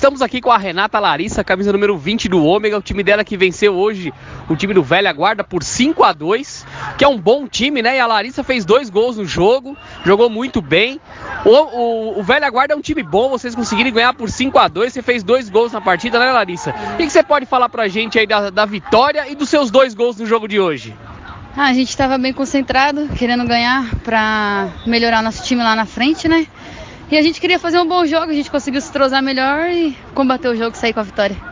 Estamos aqui com a Renata Larissa, camisa número 20 do Ômega, o time dela que venceu hoje o time do Velha Guarda por 5 a 2 que é um bom time, né? E a Larissa fez dois gols no jogo, jogou muito bem. O, o, o Velha Guarda é um time bom, vocês conseguiram ganhar por 5 a 2 você fez dois gols na partida, né, Larissa? O que, que você pode falar pra gente aí da, da vitória e dos seus dois gols no jogo de hoje? Ah, a gente estava bem concentrado, querendo ganhar para melhorar nosso time lá na frente, né? E a gente queria fazer um bom jogo, a gente conseguiu se trozar melhor e combater o jogo e sair com a vitória.